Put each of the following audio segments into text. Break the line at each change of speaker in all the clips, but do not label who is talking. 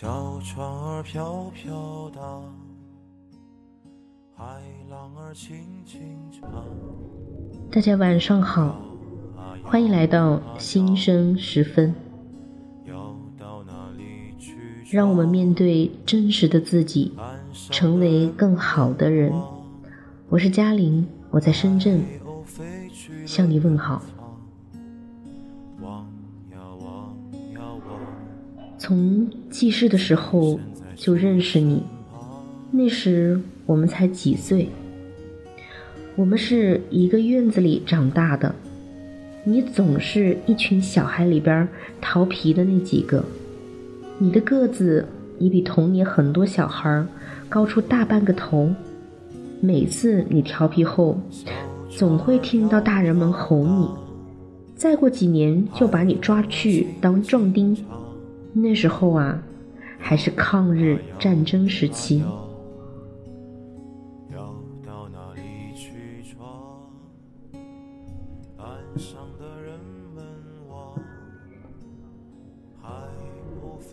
小船儿飘飘荡，海浪儿轻轻唱。
大家晚上好，欢迎来到新生时分。让我们面对真实的自己，成为更好的人。我是嘉玲，我在深圳向你问好。从记事的时候就认识你，那时我们才几岁。我们是一个院子里长大的，你总是一群小孩里边调皮的那几个。你的个子也比同年很多小孩高出大半个头。每次你调皮后，总会听到大人们吼你，再过几年就把你抓去当壮丁。那时候啊，还是抗日战争时期。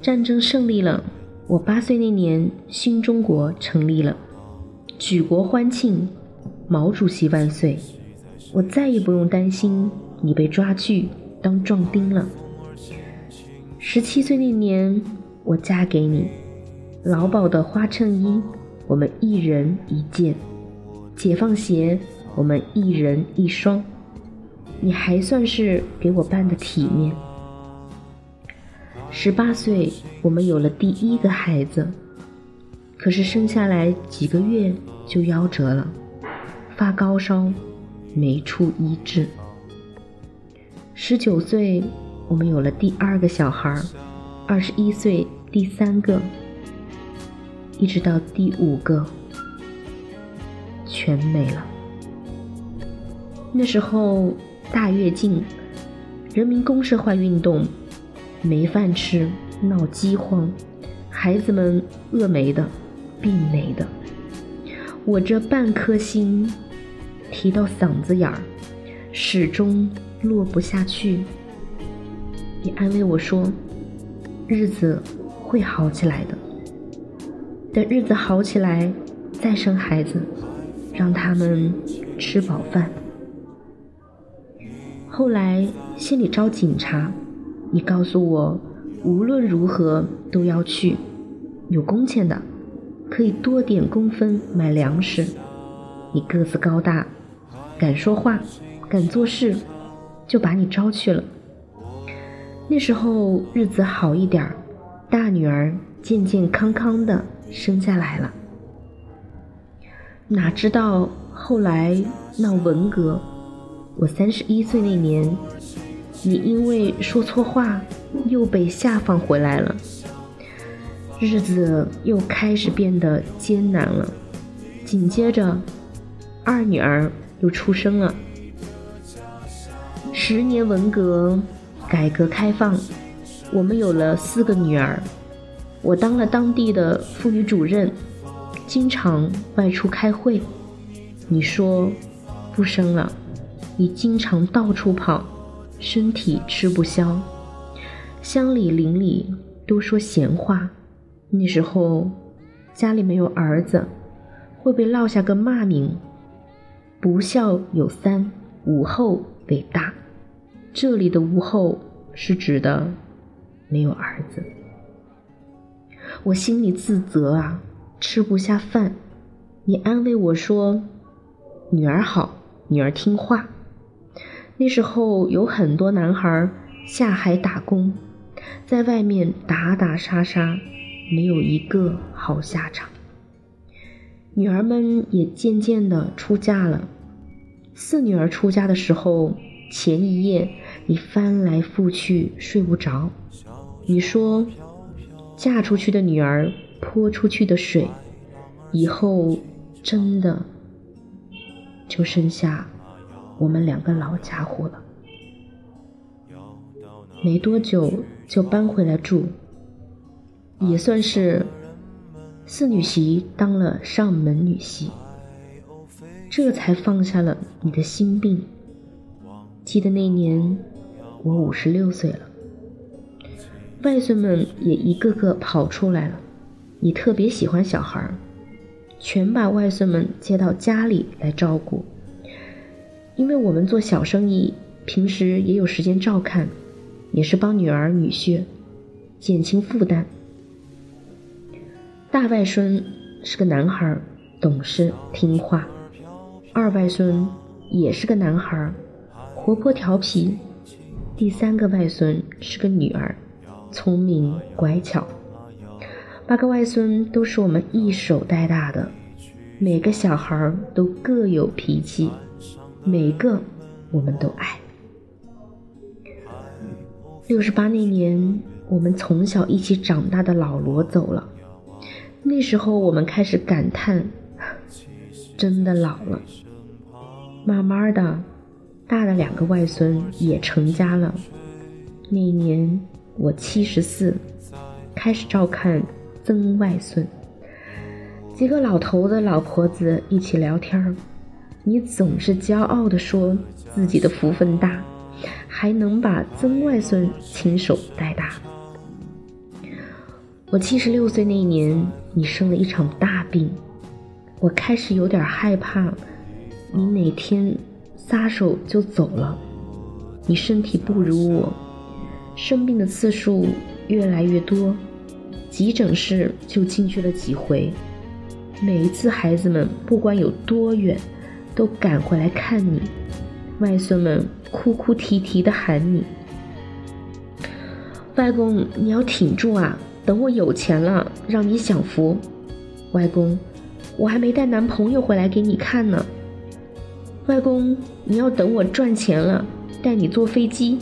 战争胜利了，我八岁那年，新中国成立了，举国欢庆，毛主席万岁！我再也不用担心你被抓去当壮丁了。十七岁那年，我嫁给你，劳保的花衬衣，我们一人一件；解放鞋，我们一人一双。你还算是给我办的体面。十八岁，我们有了第一个孩子，可是生下来几个月就夭折了，发高烧，没处医治。十九岁。我们有了第二个小孩，二十一岁第三个，一直到第五个，全没了。那时候大跃进，人民公社化运动，没饭吃，闹饥荒，孩子们饿没的，病没的。我这半颗心提到嗓子眼儿，始终落不下去。你安慰我说：“日子会好起来的，等日子好起来再生孩子，让他们吃饱饭。”后来县里招警察，你告诉我无论如何都要去，有工钱的，可以多点工分买粮食。你个子高大，敢说话，敢做事，就把你招去了。那时候日子好一点儿，大女儿健健康康的生下来了。哪知道后来闹文革，我三十一岁那年，你因为说错话又被下放回来了，日子又开始变得艰难了。紧接着，二女儿又出生了。十年文革。改革开放，我们有了四个女儿，我当了当地的妇女主任，经常外出开会。你说不生了，你经常到处跑，身体吃不消，乡里邻里都说闲话。那时候家里没有儿子，会被落下个骂名：不孝有三，无后为大。这里的无后是指的没有儿子，我心里自责啊，吃不下饭。你安慰我说，女儿好，女儿听话。那时候有很多男孩下海打工，在外面打打杀杀，没有一个好下场。女儿们也渐渐的出嫁了。四女儿出嫁的时候，前一夜。你翻来覆去睡不着，你说嫁出去的女儿泼出去的水，以后真的就剩下我们两个老家伙了。没多久就搬回来住，也算是四女媳当了上门女婿，这才放下了你的心病。记得那年。我五十六岁了，外孙们也一个个跑出来了。你特别喜欢小孩，全把外孙们接到家里来照顾。因为我们做小生意，平时也有时间照看，也是帮女儿女婿减轻负担。大外孙是个男孩，懂事听话；二外孙也是个男孩，活泼调皮；第三个外孙是个女儿，聪明乖巧。八个外孙都是我们一手带大的，每个小孩都各有脾气，每个我们都爱。六十八那年，我们从小一起长大的老罗走了。那时候我们开始感叹，真的老了。慢慢的，大的两个外孙也成家了。那年我七十四，开始照看曾外孙。几个老头子老婆子一起聊天你总是骄傲的说自己的福分大，还能把曾外孙亲手带大。我七十六岁那年。你生了一场大病，我开始有点害怕，你哪天撒手就走了。你身体不如我，生病的次数越来越多，急诊室就进去了几回。每一次孩子们不管有多远，都赶回来看你，外孙们哭哭啼啼的喊你：“外公，你要挺住啊！”等我有钱了，让你享福，外公，我还没带男朋友回来给你看呢。外公，你要等我赚钱了，带你坐飞机。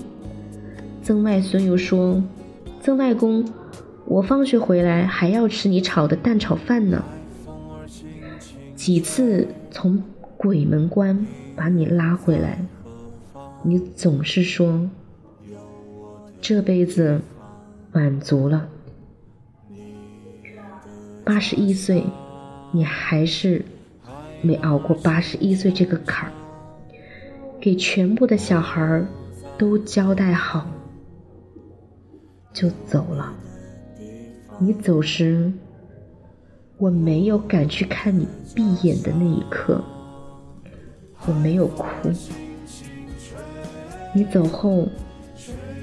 曾外孙又说：“曾外公，我放学回来还要吃你炒的蛋炒饭呢。”几次从鬼门关把你拉回来，你总是说：“这辈子满足了。”八十一岁，你还是没熬过八十一岁这个坎儿。给全部的小孩儿都交代好，就走了。你走时，我没有敢去看你闭眼的那一刻，我没有哭。你走后，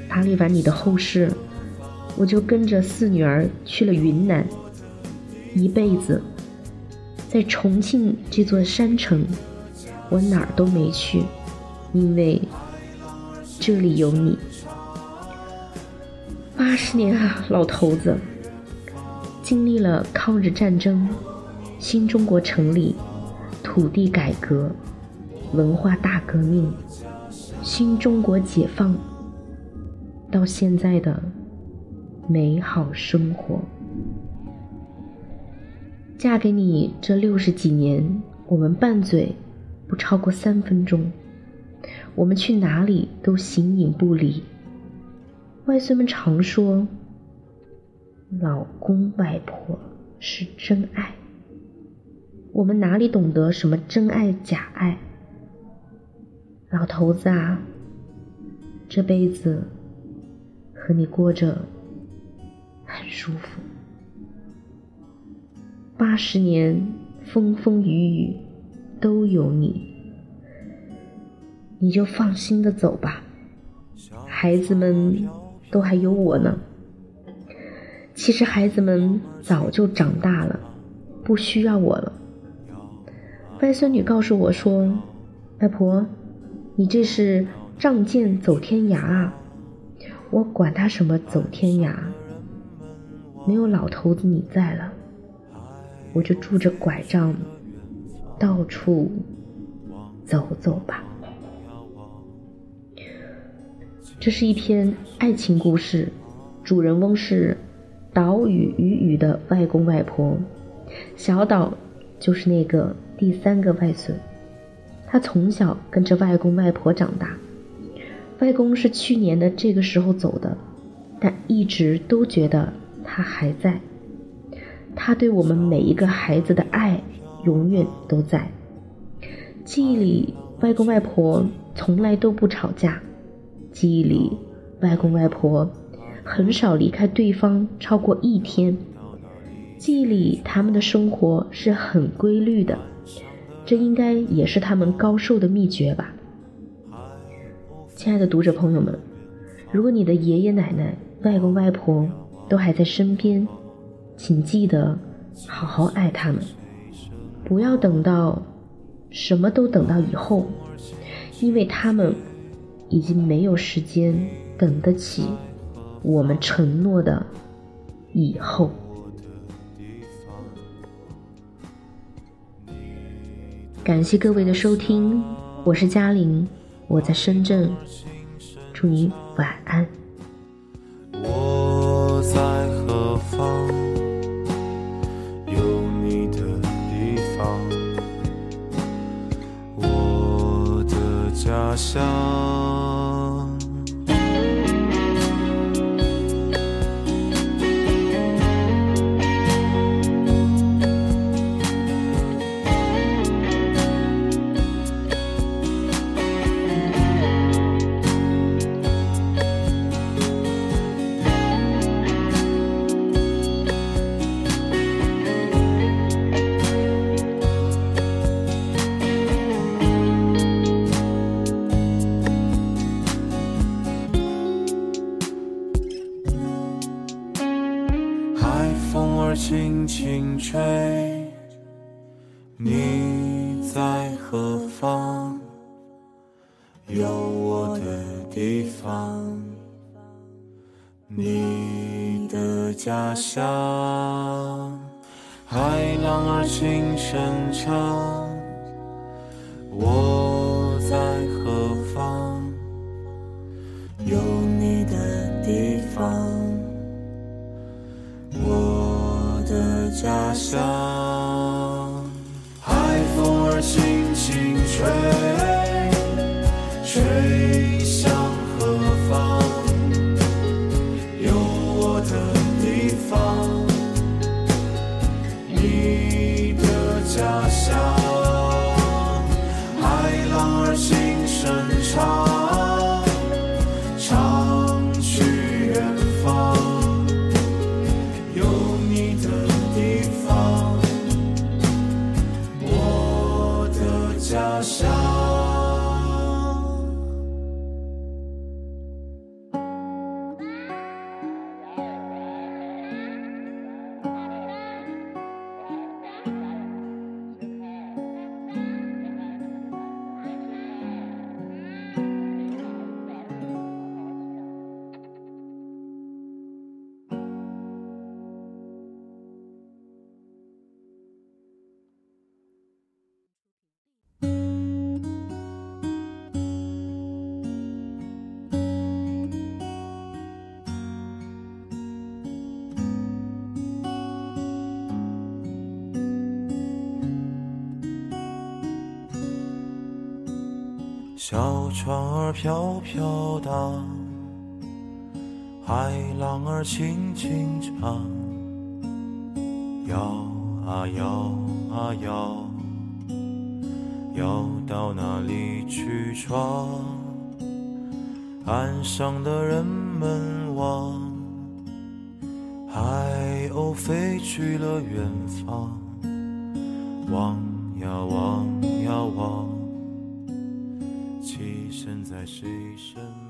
打理完你的后事，我就跟着四女儿去了云南。一辈子，在重庆这座山城，我哪儿都没去，因为这里有你。八十年啊，老头子，经历了抗日战争、新中国成立、土地改革、文化大革命、新中国解放，到现在的美好生活。嫁给你这六十几年，我们拌嘴不超过三分钟，我们去哪里都形影不离。外孙们常说，老公外婆是真爱。我们哪里懂得什么真爱假爱？老头子啊，这辈子和你过着很舒服。八十年风风雨雨都有你，你就放心的走吧。孩子们都还有我呢。其实孩子们早就长大了，不需要我了。外孙女告诉我说：“外婆，你这是仗剑走天涯啊！”我管他什么走天涯，没有老头子你在了。我就拄着拐杖，到处走走吧。这是一篇爱情故事，主人翁是岛屿雨雨的外公外婆，小岛就是那个第三个外孙。他从小跟着外公外婆长大，外公是去年的这个时候走的，但一直都觉得他还在。他对我们每一个孩子的爱永远都在记忆里。外公外婆从来都不吵架，记忆里外公外婆很少离开对方超过一天。记忆里，他们的生活是很规律的，这应该也是他们高寿的秘诀吧。亲爱的读者朋友们，如果你的爷爷奶奶、外公外婆都还在身边，请记得好好爱他们，不要等到什么都等到以后，因为他们已经没有时间等得起我们承诺的以后。感谢各位的收听，我是嘉玲，我在深圳，祝你晚安。
家乡。的家乡。海浪儿轻声唱，我在何方？小船儿飘飘荡，海浪儿轻轻唱，摇啊摇啊摇，摇到哪里去闯？岸上的人们望，海鸥飞去了远方，望呀望呀望。爱是一生